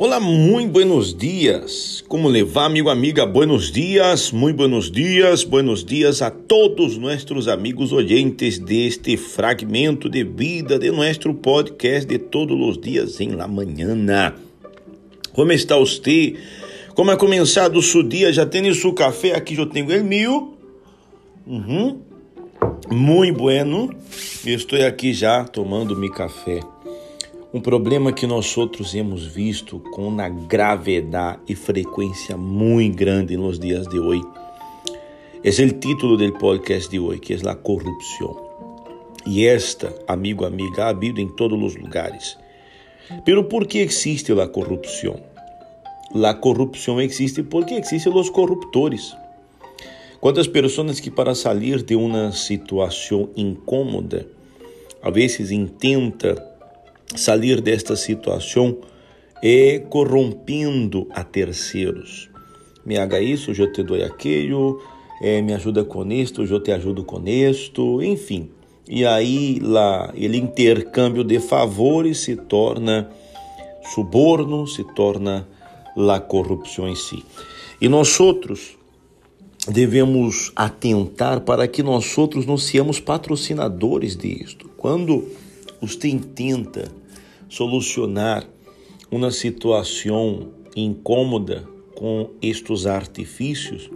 Olá, muito buenos dias. Como levar, amigo, amiga? Buenos dias, muito buenos dias, buenos dias a todos nossos amigos oyentes deste fragmento de vida de nosso podcast de todos os dias em la manhã. Como está você? Como ha começado o seu dia? Já tem seu café? Aqui eu tenho o meu. Uhum. Muito bueno. Estou aqui já tomando meu café. Um problema que nós outros temos visto com uma gravidade e frequência muito grande nos dias de hoje. É o título do podcast de hoje, que é a corrupção. E esta, amigo, amiga, ha habido em todos os lugares. Pero por que existe a corrupção? A corrupção existe porque existem os corruptores. Quantas pessoas que para sair de uma situação incômoda, a vezes intenta sair desta situação é corrompendo a terceiros. Me haga isso, eu te dou aquilo, é, me ajuda com isto, eu te ajudo com isto, enfim. E aí lá, ele intercâmbio de favores se torna suborno, se torna la corrupção em si. E nós outros devemos atentar para que nós outros não sejamos patrocinadores disto. Quando você tenta solucionar uma situação incômoda com estes artifícios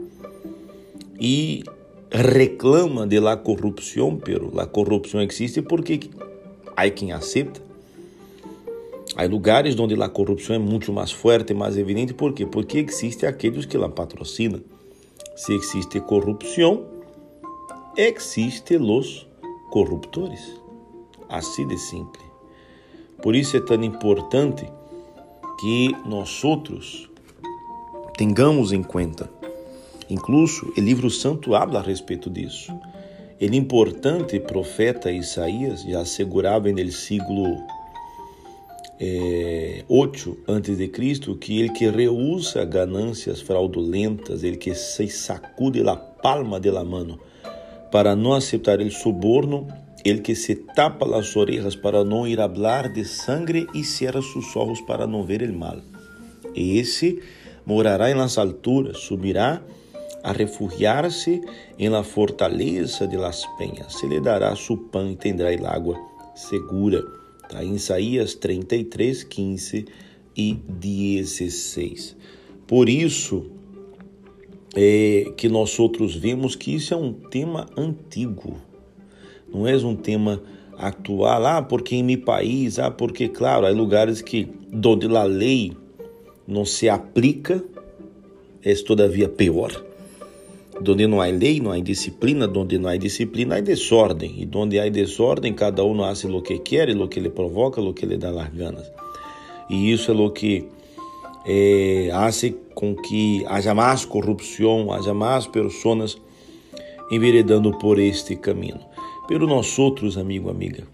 e reclama de la corrupção, pero la corrupção existe porque há quem aceita. Há lugares onde a corrupção é muito mais forte, mais evidente, por quê? Porque existe aqueles que la patrocinam. Se existe corrupção, existe los corruptores. Assim de simples. Por isso é tão importante que nós outros tenhamos em conta. Incluso o livro santo habla a respeito disso. Ele importante profeta Isaías já assegurava no é, 8 antes de Cristo que ele que rehúsa ganâncias fraudulentas, ele que se sacude a palma de la mano para não aceitar o suborno ele que se tapa as orelhas para não ir hablar de sangre e cierra seus olhos para não ver o mal. Esse morará em las alturas, subirá a refugiar-se em la fortaleza de las penhas. Se lhe dará su pão e tendrá el água segura. Está em Isaías 33, 15 e 16. Por isso é que nós outros vemos que isso é um tema antigo não é um tema atual, ah, porque em meu país, ah, porque, claro, há lugares que, onde a lei não se aplica, é todavia pior. Onde não há lei, não há disciplina, onde não há disciplina, há desordem. E onde há desordem, cada um hace o que quer, o que lhe provoca, o que lhe dá las ganas. E isso é o que é, hace com que haja mais corrupção, haja mais pessoas enveredando por este caminho. Pero nós outros, amigo, amiga,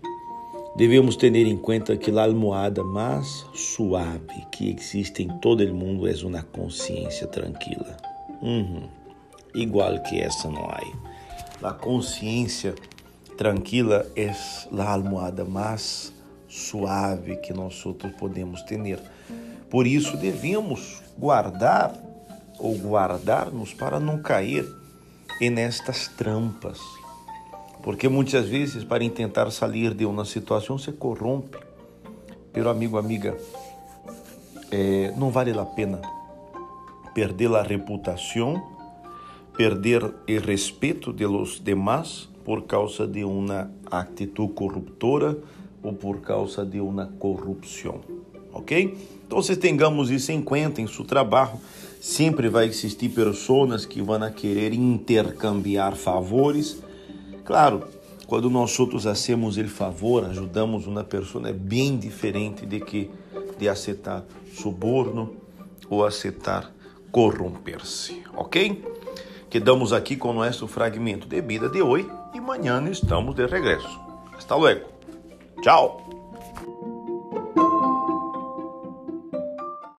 devemos ter em conta que a almohada mais suave que existe em todo o mundo é uma consciência tranquila. Uhum. Igual que essa não há. A consciência tranquila é a almohada mais suave que nós outros podemos ter. Por isso devemos guardar ou guardar-nos para não cair nestas trampas porque muitas vezes, para tentar sair de uma situação, se corrompe. Pero, amigo, amiga, eh, não vale a pena perder a reputação, perder o respeito de los demás por causa de uma atitude corruptora ou por causa de uma corrupção, ok? Então, se tengamos isso em conta em seu trabalho, sempre vai existir pessoas que vão querer intercambiar favores Claro, quando nós outros hacemos ele favor, ajudamos uma pessoa, é bem diferente de que de aceitar suborno ou aceitar corromper-se, ok? Quedamos aqui com o nosso fragmento de vida de hoje e amanhã estamos de regresso. Hasta luego. Tchau.